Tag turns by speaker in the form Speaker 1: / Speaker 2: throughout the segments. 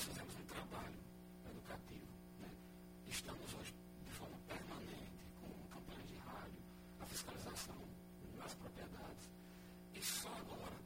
Speaker 1: nós fazemos um trabalho educativo. Né? Estamos hoje de forma permanente com campanhas de rádio, a fiscalização das propriedades. E só agora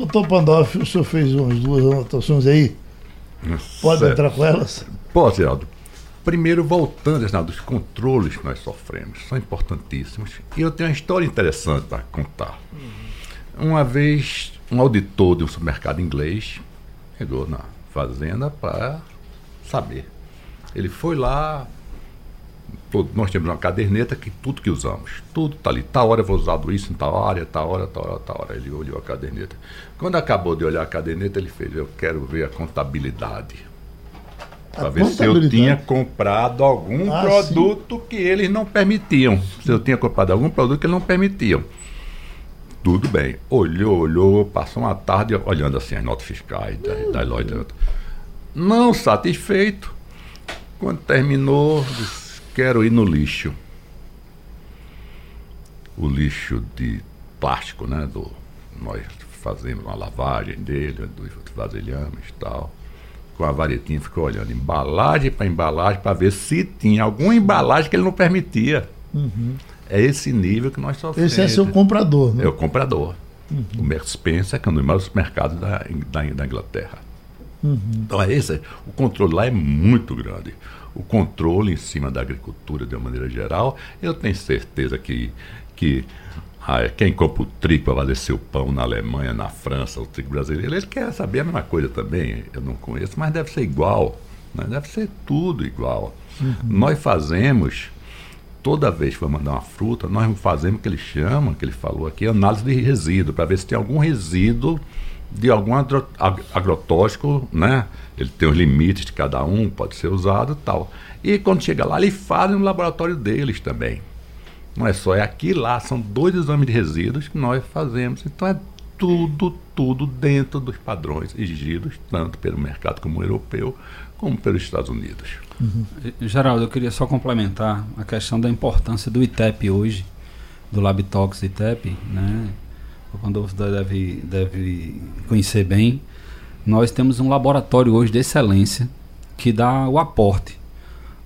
Speaker 2: Doutor Pandolfi, o senhor fez umas duas anotações aí. Pode certo. entrar com elas?
Speaker 3: Pode, Aldo. Primeiro, voltando dos controles que nós sofremos, são importantíssimos. E eu tenho uma história interessante para contar. Uma vez, um auditor de um supermercado inglês chegou na fazenda para saber. Ele foi lá, nós temos uma caderneta que tudo que usamos, tudo está ali. Tal hora eu vou usar isso em tal área, tal hora, tal hora, tal hora. Ele olhou a caderneta. Quando acabou de olhar a caderneta, ele fez: Eu quero ver a contabilidade. para ver se eu tinha comprado algum ah, produto sim. que eles não permitiam. Se eu tinha comprado algum produto que eles não permitiam. Tudo bem. Olhou, olhou, passou uma tarde olhando assim as notas fiscais das, das lojas. Não satisfeito, quando terminou, disse, quero ir no lixo. O lixo de plástico, né? Do, nós fazemos uma lavagem dele, vasilhamos e tal. Com a varetinha ficou olhando embalagem para embalagem para ver se tinha alguma embalagem que ele não permitia. Uhum. É esse nível que nós sofremos.
Speaker 2: Esse é seu comprador, né?
Speaker 3: É o comprador. Uhum. O Merck Spencer, que é um dos maiores mercados da, da, da Inglaterra. Uhum. Então é esse. O controle lá é muito grande. O controle em cima da agricultura de uma maneira geral, eu tenho certeza que, que ah, quem compra o trigo para fazer seu pão na Alemanha, na França, o trigo brasileiro, eles querem saber a mesma coisa também. Eu não conheço, mas deve ser igual. Né? Deve ser tudo igual. Uhum. Nós fazemos toda vez que vai mandar uma fruta, nós fazemos o que ele chama, que ele falou aqui, análise de resíduo, para ver se tem algum resíduo de algum agrotóxico, né? Ele tem os limites de cada um, pode ser usado tal. E quando chega lá, eles fazem no laboratório deles também. Não é só, é aqui lá, são dois exames de resíduos que nós fazemos. Então é tudo, tudo dentro dos padrões exigidos, tanto pelo mercado como europeu, como pelos Estados Unidos.
Speaker 4: Uhum. Geraldo, eu queria só complementar a questão da importância do ITEP hoje, do Labitox ITEP, né? O Pandolfo deve, deve conhecer bem. Nós temos um laboratório hoje de excelência que dá o aporte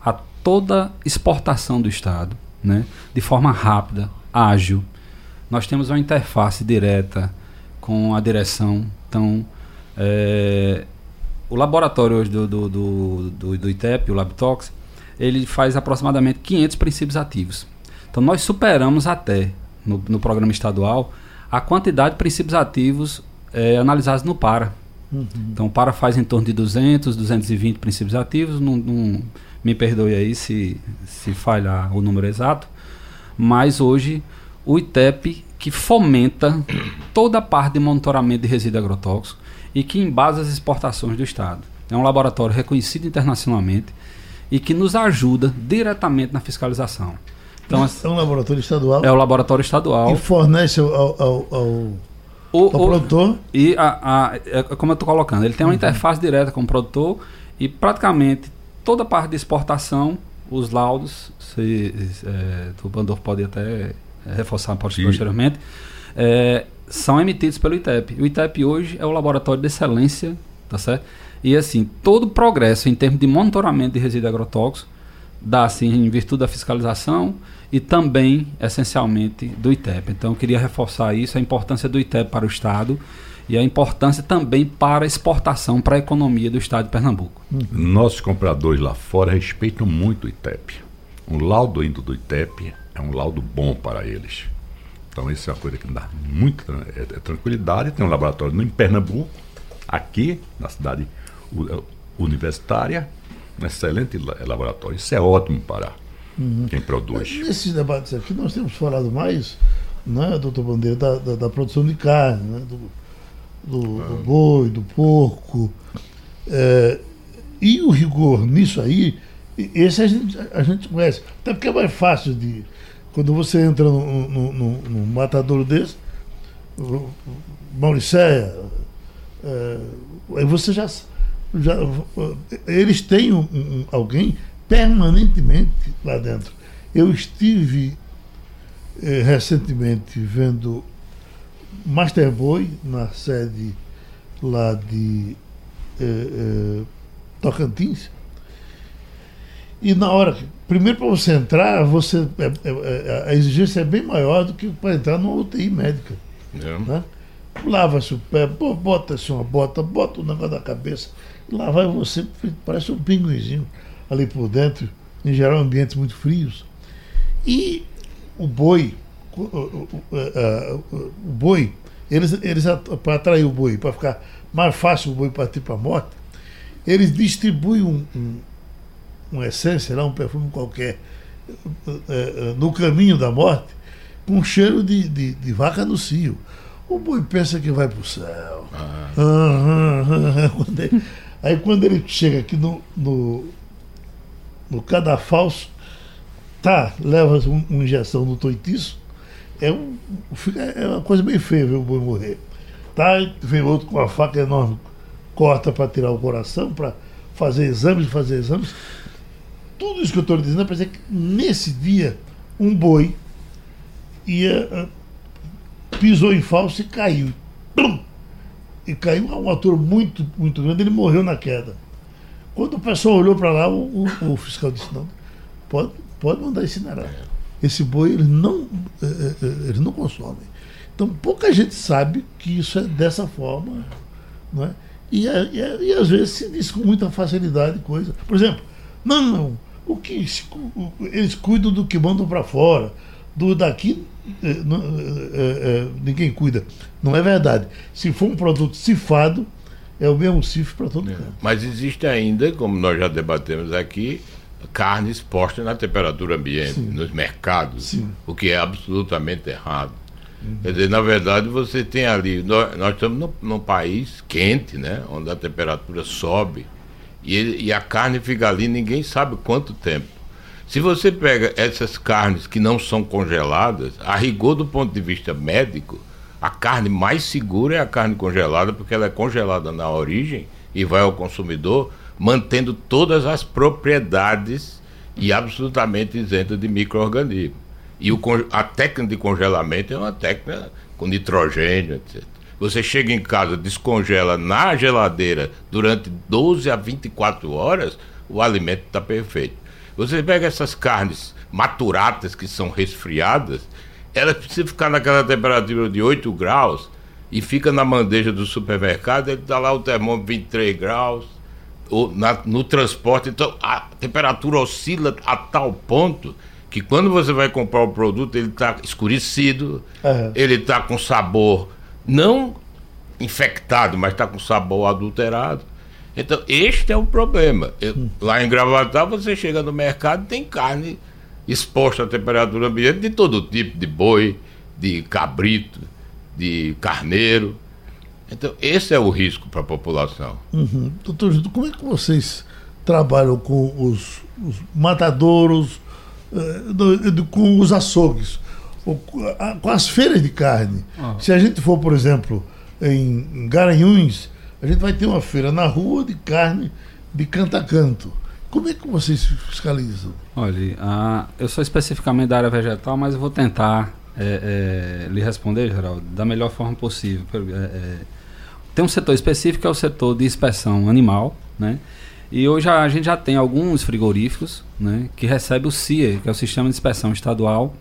Speaker 4: a toda exportação do Estado, né? de forma rápida, ágil. Nós temos uma interface direta com a direção. Então, é, o laboratório hoje do, do, do, do, do ITEP, o LabTox, ele faz aproximadamente 500 princípios ativos. Então nós superamos até, no, no programa estadual, a quantidade de princípios ativos é, analisados no PARA. Uhum. Então o PARA faz em torno de 200, 220 princípios ativos. Não, não, me perdoe aí se, se falhar o número exato. Mas hoje o ITEP, que fomenta toda a parte de monitoramento de resíduo agrotóxico, e que embasa as exportações do Estado. É um laboratório reconhecido internacionalmente e que nos ajuda diretamente na fiscalização.
Speaker 2: Então, é um laboratório estadual?
Speaker 4: É o laboratório estadual.
Speaker 2: E fornece ao, ao, ao, o, ao produtor?
Speaker 4: E, a, a, é como eu estou colocando, ele tem uma uhum. interface direta com o produtor e praticamente toda a parte de exportação, os laudos, se, é, o Bandor pode até reforçar posteriormente, é, são emitidos pelo ITEP. O ITEP hoje é o laboratório de excelência, tá certo? E assim, todo o progresso em termos de monitoramento de resíduos agrotóxicos dá-se em virtude da fiscalização e também, essencialmente, do ITEP. Então, eu queria reforçar isso, a importância do ITEP para o Estado e a importância também para a exportação, para a economia do Estado de Pernambuco.
Speaker 3: Nossos compradores lá fora respeitam muito o ITEP. Um laudo indo do ITEP é um laudo bom para eles. Então isso é uma coisa que dá muita é, é tranquilidade. Tem um laboratório em Pernambuco, aqui na cidade é, universitária, um excelente laboratório. Isso é ótimo para uhum. quem produz.
Speaker 2: Nesses debates aqui nós temos falado mais, né, doutor Bandeira, da, da, da produção de carne, né, do, do, ah. do boi, do porco. É, e o rigor nisso aí, esse a gente, a gente conhece. Até porque é mais fácil de quando você entra num, num, num matador desse, Mauricéia, é, aí você já, já. Eles têm um, um, alguém permanentemente lá dentro. Eu estive é, recentemente vendo Master Boy na sede lá de é, é, Tocantins e na hora. Primeiro, para você entrar, você, é, é, é, a exigência é bem maior do que para entrar numa UTI médica. É. Né? Lava-se o pé, bota-se uma bota, bota o negócio da cabeça, lá vai você, parece um pinguinzinho ali por dentro, em geral ambientes muito frios. E o boi, o, o, o, o boi, eles, eles para atrair o boi, para ficar mais fácil o boi partir para a morte, eles distribuem um, um uma essência, lá, um perfume qualquer, eh, no caminho da morte, com cheiro de, de, de vaca no cio. O boi pensa que vai para o céu. Ah. Ah, ah, Aí quando ele chega aqui no, no, no cadafalso, tá, leva um, uma injeção no toitiço, é, um, é uma coisa bem feia ver o boi morrer. Tá, vem outro com uma faca enorme, corta para tirar o coração, para fazer exames, fazer exames. Tudo isso que eu estou dizendo é para dizer que nesse dia um boi ia, uh, pisou em falso e caiu. E caiu a uma altura muito, muito grande, ele morreu na queda. Quando o pessoal olhou para lá, o, o, o, fiscal disse, não, pode, pode mandar incinerar. Esse boi ele não, eh, eh, eh, ele não consome. Então pouca gente sabe que isso é dessa forma. Não é? E, e, e às vezes se diz com muita facilidade coisa. Por exemplo, não, não, o que eles cuidam do que mandam para fora, do daqui é, é, é, ninguém cuida. Não é verdade. Se for um produto cifado, é o mesmo cifre para todo mundo.
Speaker 5: Mas existe ainda, como nós já debatemos aqui, carne exposta na temperatura ambiente, Sim. nos mercados, Sim. o que é absolutamente errado. Uhum. Quer dizer, na verdade, você tem ali. Nós, nós estamos num, num, país quente, né? Onde a temperatura sobe. E, e a carne fica ali, ninguém sabe quanto tempo. Se você pega essas carnes que não são congeladas, a rigor do ponto de vista médico, a carne mais segura é a carne congelada, porque ela é congelada na origem e vai ao consumidor, mantendo todas as propriedades e absolutamente isenta de micro-organismos. E o, a técnica de congelamento é uma técnica com nitrogênio, etc. Você chega em casa, descongela na geladeira durante 12 a 24 horas, o alimento está perfeito. Você pega essas carnes maturadas que são resfriadas, elas precisam ficar naquela temperatura de 8 graus e fica na bandeja do supermercado, ele está lá o termômetro 23 graus, ou na, no transporte, então a temperatura oscila a tal ponto que quando você vai comprar o produto, ele está escurecido, uhum. ele está com sabor não infectado, mas está com sabor adulterado. Então, este é o problema. Eu, hum. Lá em Gravatar, você chega no mercado tem carne exposta à temperatura ambiente de todo tipo, de boi, de cabrito, de carneiro. Então, esse é o risco para a população.
Speaker 2: Uhum. Doutor Gildo, como é que vocês trabalham com os, os matadouros, uh, com os açougues, com as feiras de carne? Ah. Se a gente for, por exemplo, em Garanhuns, a gente vai ter uma feira na rua de carne de canto a canto. Como é que vocês fiscalizam?
Speaker 4: Olha, a, eu sou especificamente da área vegetal, mas vou tentar é, é, lhe responder, Geraldo, da melhor forma possível. É, é, tem um setor específico que é o setor de inspeção animal, né? E hoje a, a gente já tem alguns frigoríficos, né, que recebem o CIE, que é o Sistema de Inspeção Estadual.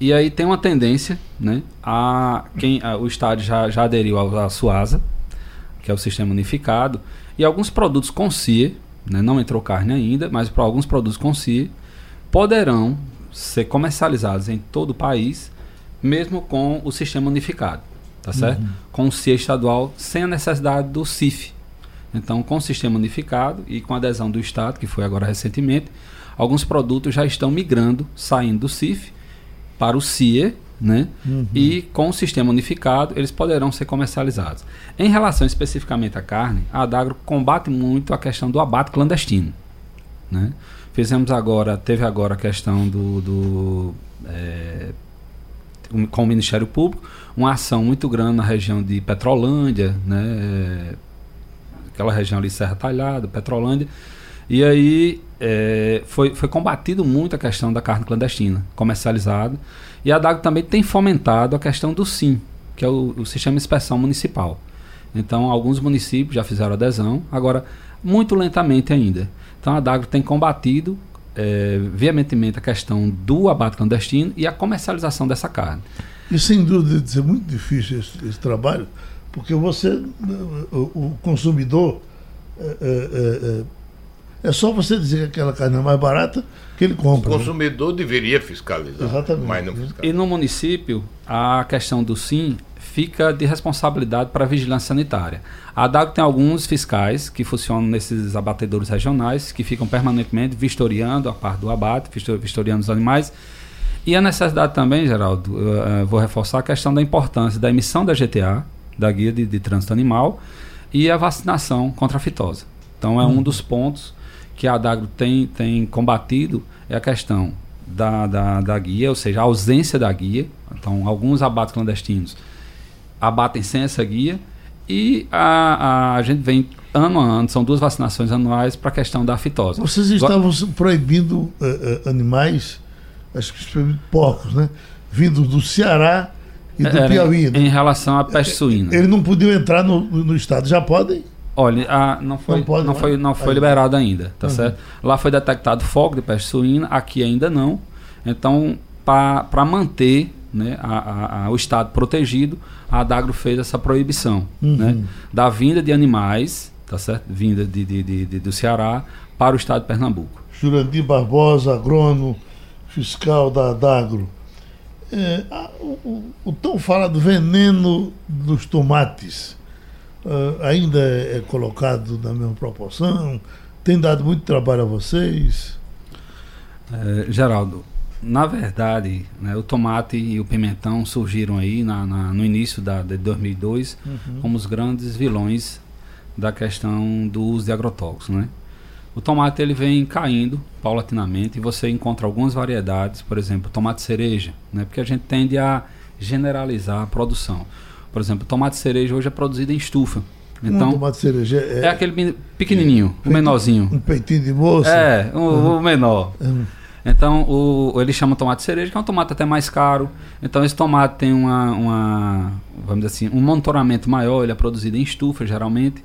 Speaker 4: E aí tem uma tendência, né, a quem a, o estado já, já aderiu à Suasa, que é o sistema unificado, e alguns produtos com CIE, né, não entrou carne ainda, mas para alguns produtos com CIE, poderão ser comercializados em todo o país, mesmo com o sistema unificado, tá certo? Uhum. Com o CIE estadual, sem a necessidade do CIF. Então, com o sistema unificado e com a adesão do Estado, que foi agora recentemente, alguns produtos já estão migrando, saindo do CIF para o CIE, né? Uhum. E com o sistema unificado, eles poderão ser comercializados. Em relação especificamente à carne, a Adagro combate muito a questão do abate clandestino. Né? Fizemos agora, teve agora a questão do, do é, com o Ministério Público, uma ação muito grande na região de Petrolândia, né? aquela região ali Serra Talhada, Petrolândia, e aí é, foi, foi combatido muito a questão da carne clandestina, comercializada. E a DAG também tem fomentado a questão do SIM, que é o, o Sistema de Inspeção Municipal. Então, alguns municípios já fizeram adesão, agora, muito lentamente ainda. Então, a DAGRO tem combatido é, veementemente a questão do abate clandestino e a comercialização dessa carne.
Speaker 2: E sem dúvida é muito difícil esse, esse trabalho, porque você, o, o consumidor, é, é, é só você dizer que aquela carne é mais barata que ele compra.
Speaker 5: O né? consumidor né? deveria fiscalizar,
Speaker 2: Exatamente.
Speaker 5: mas não fiscaliza.
Speaker 4: E no município, a questão do SIM fica de responsabilidade para a vigilância sanitária. A DAG tem alguns fiscais que funcionam nesses abatedores regionais, que ficam permanentemente vistoriando a parte do abate, vistoriando os animais. E a necessidade também, Geraldo, eu, eu vou reforçar a questão da importância da emissão da GTA, da Guia de, de Trânsito Animal, e a vacinação contra a fitose. Então é um dos pontos que a Adagro tem, tem combatido é a questão da, da, da guia, ou seja, a ausência da guia. Então, alguns abates clandestinos abatem sem essa guia e a, a, a gente vem ano a ano, são duas vacinações anuais para a questão da fitose.
Speaker 2: Vocês estavam proibindo uh, uh, animais, acho que porcos, né? Vindos do Ceará e do Piauí.
Speaker 4: Né? Em relação à peste suína.
Speaker 2: Eles não podiam entrar no, no estado, já podem?
Speaker 4: Olha, a, não foi, não, pode, não, foi, não foi liberado ainda, tá uhum. certo? Lá foi detectado foco de peste suína, aqui ainda não. Então, para manter né, a, a, o estado protegido, a Adagro fez essa proibição uhum. né, da vinda de animais, tá certo? Vinda de, de, de, de, do Ceará para o estado de Pernambuco.
Speaker 2: Jurandir Barbosa, agrônomo, fiscal da Adagro. É, o, o, o tão falado veneno dos tomates uh, ainda é, colocado na mesma proporção? Tem dado muito trabalho a vocês?
Speaker 4: É, Geraldo, na verdade, né, o tomate e o pimentão surgiram aí na, na, no início da, de 2002 uhum. como os grandes vilões da questão do uso de agrotóxicos, né? O tomate ele vem caindo paulatinamente e você encontra algumas variedades, por exemplo, tomate cereja, né? Porque a gente tende a generalizar a produção. Por exemplo, tomate cereja hoje é produzido em estufa. Então, um
Speaker 2: tomate cereja
Speaker 4: é, é aquele pequenininho, o menorzinho.
Speaker 2: Um peitinho de moça?
Speaker 4: É, o, uhum. o menor. Uhum. Então, o, ele chama tomate cereja, que é um tomate até mais caro. Então, esse tomate tem uma, uma, vamos dizer assim, um monitoramento maior, ele é produzido em estufa, geralmente.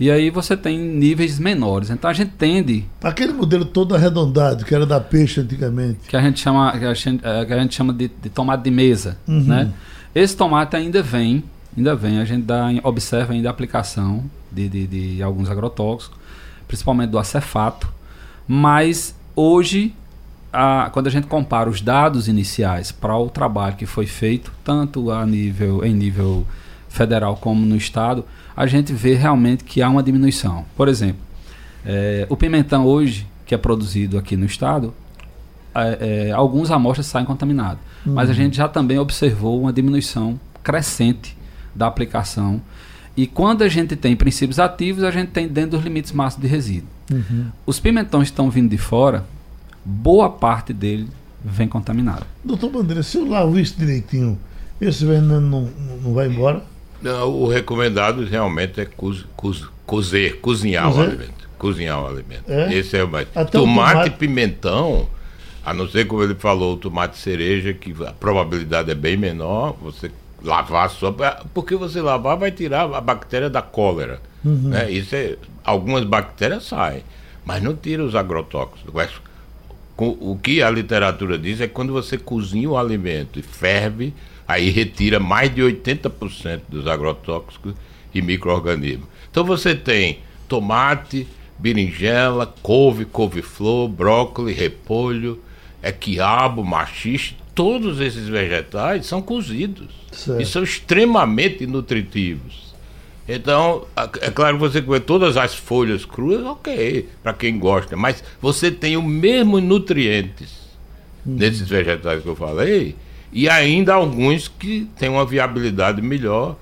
Speaker 4: E aí você tem níveis menores. Então a gente tende.
Speaker 2: Aquele modelo todo arredondado, que era da peixe antigamente.
Speaker 4: Que a gente chama, que a gente, é, que a gente chama de, de tomate de mesa. Uhum. Né? Esse tomate ainda vem, ainda vem, a gente dá, observa ainda a aplicação de, de, de alguns agrotóxicos, principalmente do acefato, mas hoje, a, quando a gente compara os dados iniciais para o trabalho que foi feito, tanto a nível, em nível federal como no estado, a gente vê realmente que há uma diminuição. Por exemplo, é, o pimentão hoje, que é produzido aqui no estado, é, é, alguns amostras saem contaminadas. Uhum. Mas a gente já também observou uma diminuição crescente da aplicação. E quando a gente tem princípios ativos, a gente tem dentro dos limites máximos de resíduo. Uhum. Os pimentões que estão vindo de fora, boa parte dele vem contaminado.
Speaker 2: Doutor Bandeira, se eu lavo isso direitinho, esse veneno não, não vai embora?
Speaker 5: Não, o recomendado realmente é cozer, cozinhar o alimento. Cozinhar o alimento. É? Esse é o mais. tomate e pimentão a não ser, como ele falou, o tomate cereja, que a probabilidade é bem menor, você lavar só. Porque você lavar vai tirar a bactéria da cólera. Uhum. Né? Isso é, algumas bactérias saem, mas não tira os agrotóxicos. O que a literatura diz é que quando você cozinha o alimento e ferve, aí retira mais de 80% dos agrotóxicos e micro-organismos. Então você tem tomate, berinjela, couve, couve-flor, brócolis, repolho, é quiabo, machixe, todos esses vegetais são cozidos certo. e são extremamente nutritivos. Então, é claro que você comer todas as folhas cruas, ok, para quem gosta, mas você tem os mesmos nutrientes hum. nesses vegetais que eu falei, e ainda alguns que têm uma viabilidade melhor,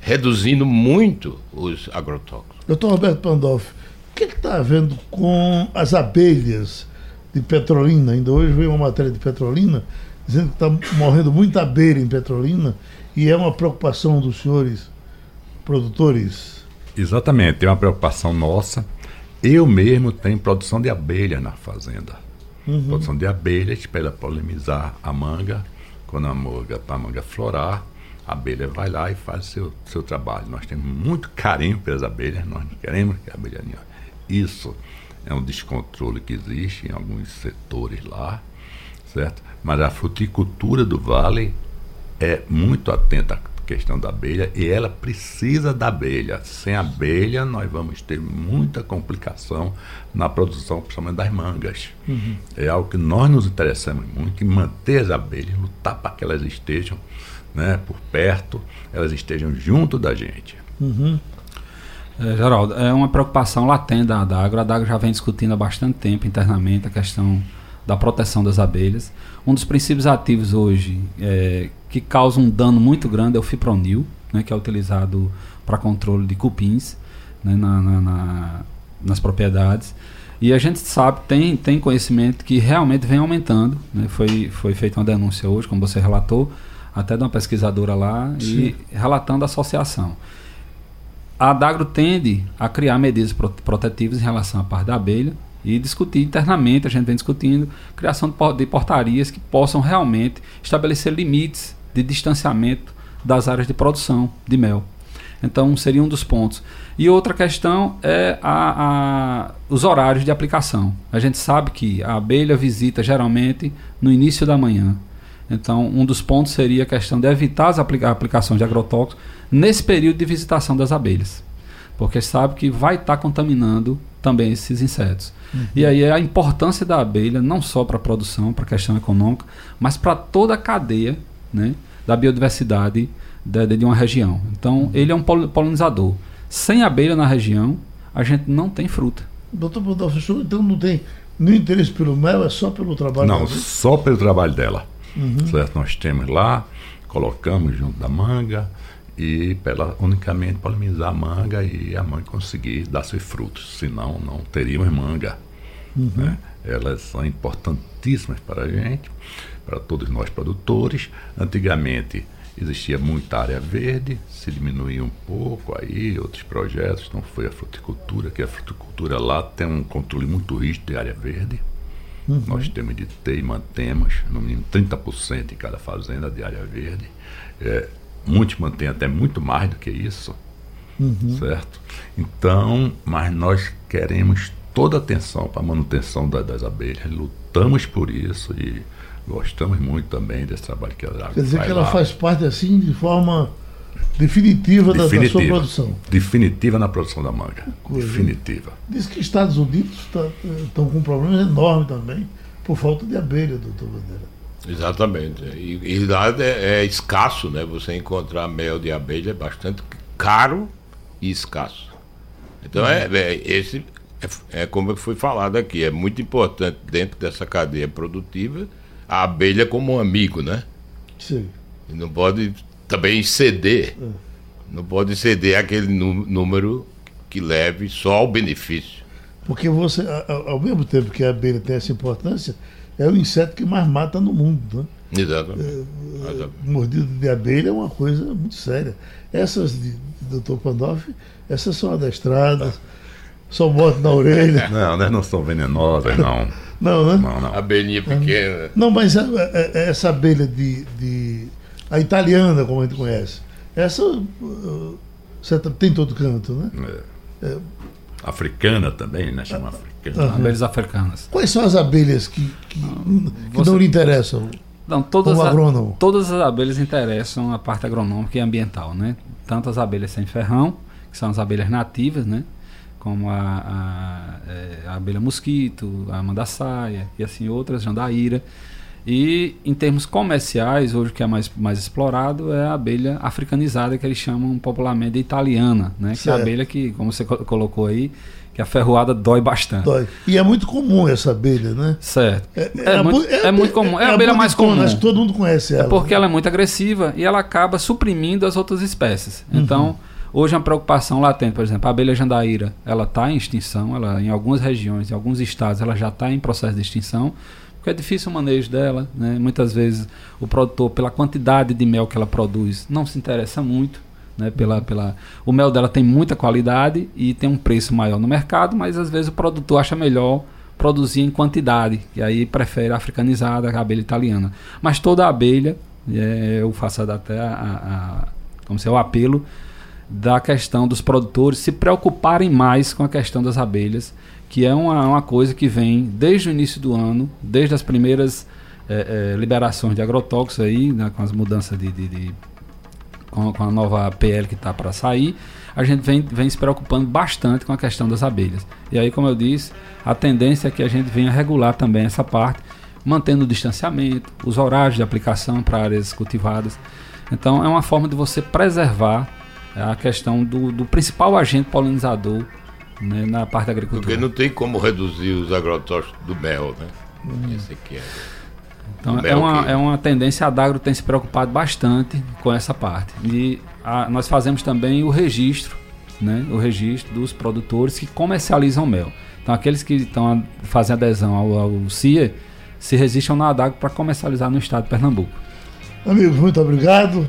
Speaker 5: reduzindo muito os agrotóxicos.
Speaker 2: Doutor Roberto Pandolfi, o que está havendo com as abelhas de Petrolina. Ainda hoje veio uma matéria de Petrolina dizendo que está morrendo muita abelha em Petrolina e é uma preocupação dos senhores produtores.
Speaker 3: Exatamente, é uma preocupação nossa. Eu mesmo tenho produção de abelha na fazenda. Uhum. Produção de abelhas para polinizar a manga. Quando a manga, a manga florar, a abelha vai lá e faz o seu, seu trabalho. Nós temos muito carinho pelas abelhas, nós queremos que a abelha. Isso é um descontrole que existe em alguns setores lá, certo? Mas a fruticultura do Vale é muito atenta à questão da abelha e ela precisa da abelha. Sem abelha, nós vamos ter muita complicação na produção, principalmente das mangas. Uhum. É algo que nós nos interessamos muito, em manter as abelhas, lutar para que elas estejam né, por perto, elas estejam junto da gente.
Speaker 4: Uhum. É, Geraldo, é uma preocupação latente da Adagro. A Adagro já vem discutindo há bastante tempo internamente a questão da proteção das abelhas. Um dos princípios ativos hoje é, que causa um dano muito grande é o fipronil, né, que é utilizado para controle de cupins. né, na, na, na, nas propriedades. E a gente sabe, tem, tem conhecimento que realmente vem aumentando. Né? Foi, foi feita uma denúncia hoje, como você relatou, até de uma pesquisadora lá, Sim. e relatando a associação. A Adagro tende a criar medidas protetivas em relação à parte da abelha e discutir internamente, a gente vem discutindo, criação de portarias que possam realmente estabelecer limites de distanciamento das áreas de produção de mel. Então, seria um dos pontos. E outra questão é a, a, os horários de aplicação. A gente sabe que a abelha visita geralmente no início da manhã. Então, um dos pontos seria a questão de evitar as aplica a aplicação de agrotóxicos nesse período de visitação das abelhas. Porque sabe que vai estar tá contaminando também esses insetos. Uhum. E aí é a importância da abelha, não só para a produção, para a questão econômica, mas para toda a cadeia né, da biodiversidade de, de uma região. Então, uhum. ele é um polinizador. Sem abelha na região, a gente não tem fruta.
Speaker 2: Doutor professor, então não tem nenhum interesse pelo mel, é só pelo trabalho
Speaker 3: Não, só pelo trabalho dela. Uhum. Certo? Nós temos lá, colocamos junto da manga e pela unicamente polinizar a manga e a manga conseguir dar seus frutos. Senão, não teríamos manga. Uhum. Né? Elas são importantíssimas para a gente, para todos nós produtores. Antigamente, existia muita área verde, se diminuiu um pouco aí, outros projetos, não foi a fruticultura, que a fruticultura lá tem um controle muito rígido de área verde. Uhum. Nós temos de ter e mantemos, no mínimo 30% em cada fazenda de área verde. É, muitos mantêm até muito mais do que isso, uhum. certo? Então, mas nós queremos toda a atenção para a manutenção da, das abelhas, lutamos por isso e Gostamos muito também desse trabalho que ela
Speaker 2: Quer dizer que ela lá. faz parte assim de forma definitiva, definitiva, da, sua produção.
Speaker 3: Definitiva na produção da manga. Definitiva.
Speaker 2: Diz que Estados Unidos estão tá, com problemas enormes também por falta de abelha, doutor Bandeira.
Speaker 5: Exatamente. E, e lá é, é, escasso, né? Você encontrar mel de abelha é bastante caro e escasso. Então é, é esse é, é como foi falado aqui, é muito importante dentro dessa cadeia produtiva a abelha como um amigo, né? Sim. E não pode também ceder. É. Não pode ceder aquele número que leve só ao benefício.
Speaker 2: Porque você, ao mesmo tempo que a abelha tem essa importância, é o inseto que mais mata no mundo, né?
Speaker 5: Exatamente.
Speaker 2: É, é, mordida de abelha é uma coisa muito séria. Essas de, de Dr. Pandolfi, essas são adestradas, ah. são mortas na orelha.
Speaker 3: Não, elas não são venenosas, não.
Speaker 2: Não, né?
Speaker 5: Não, não. Abelhinha pequena.
Speaker 2: Não, mas a, a, essa abelha de, de. A italiana, como a gente conhece. Essa. Uh, tem todo canto, né?
Speaker 3: É. É. Africana também, né? Chama africana.
Speaker 4: Uhum. Abelhas africanas.
Speaker 2: Quais são as abelhas que, que, que Você... não lhe interessam?
Speaker 4: Não, todas, a, todas as abelhas interessam a parte agronômica e ambiental, né? Tanto as abelhas sem ferrão, que são as abelhas nativas, né? como a, a, é, a abelha mosquito, a mandaçaia e assim outras, jandaíra. E em termos comerciais, hoje o que é mais, mais explorado é a abelha africanizada, que eles chamam popularmente de italiana, né? Que é a abelha que, como você colocou aí, que a ferroada dói bastante. Dói.
Speaker 2: E é muito comum essa abelha, né?
Speaker 4: Certo. É, é, é, muito, é muito, comum. É, a abelha mais comum.
Speaker 2: Acho que todo mundo conhece ela.
Speaker 4: É porque ela é muito agressiva e ela acaba suprimindo as outras espécies. Uhum. Então, Hoje é uma preocupação latente, por exemplo, a abelha jandaíra, ela está em extinção, ela em algumas regiões, em alguns estados, ela já está em processo de extinção, porque é difícil o manejo dela, né? Muitas vezes o produtor, pela quantidade de mel que ela produz, não se interessa muito, né? Pela, pela, o mel dela tem muita qualidade e tem um preço maior no mercado, mas às vezes o produtor acha melhor produzir em quantidade, e aí prefere a africanizada, a abelha italiana. Mas toda a abelha, é, eu faço até a, a como se é o apelo da questão dos produtores se preocuparem mais com a questão das abelhas, que é uma, uma coisa que vem desde o início do ano, desde as primeiras é, é, liberações de agrotóxicos aí, né, com as mudanças de, de, de com, com, a nova PL que está para sair, a gente vem, vem se preocupando bastante com a questão das abelhas. E aí, como eu disse, a tendência é que a gente venha regular também essa parte, mantendo o distanciamento, os horários de aplicação para áreas cultivadas. Então, é uma forma de você preservar a questão do, do principal agente polinizador né, na parte da agricultura.
Speaker 5: Porque não tem como reduzir os agrotóxicos do mel, né? Hum. Esse aqui é.
Speaker 4: Então é uma, é uma tendência, a Dagro tem se preocupado bastante com essa parte. E a, nós fazemos também o registro né, o registro dos produtores que comercializam mel. Então, aqueles que estão fazem adesão ao, ao CIA se resistam na ADAG para comercializar no estado de Pernambuco.
Speaker 2: Amigos, muito obrigado.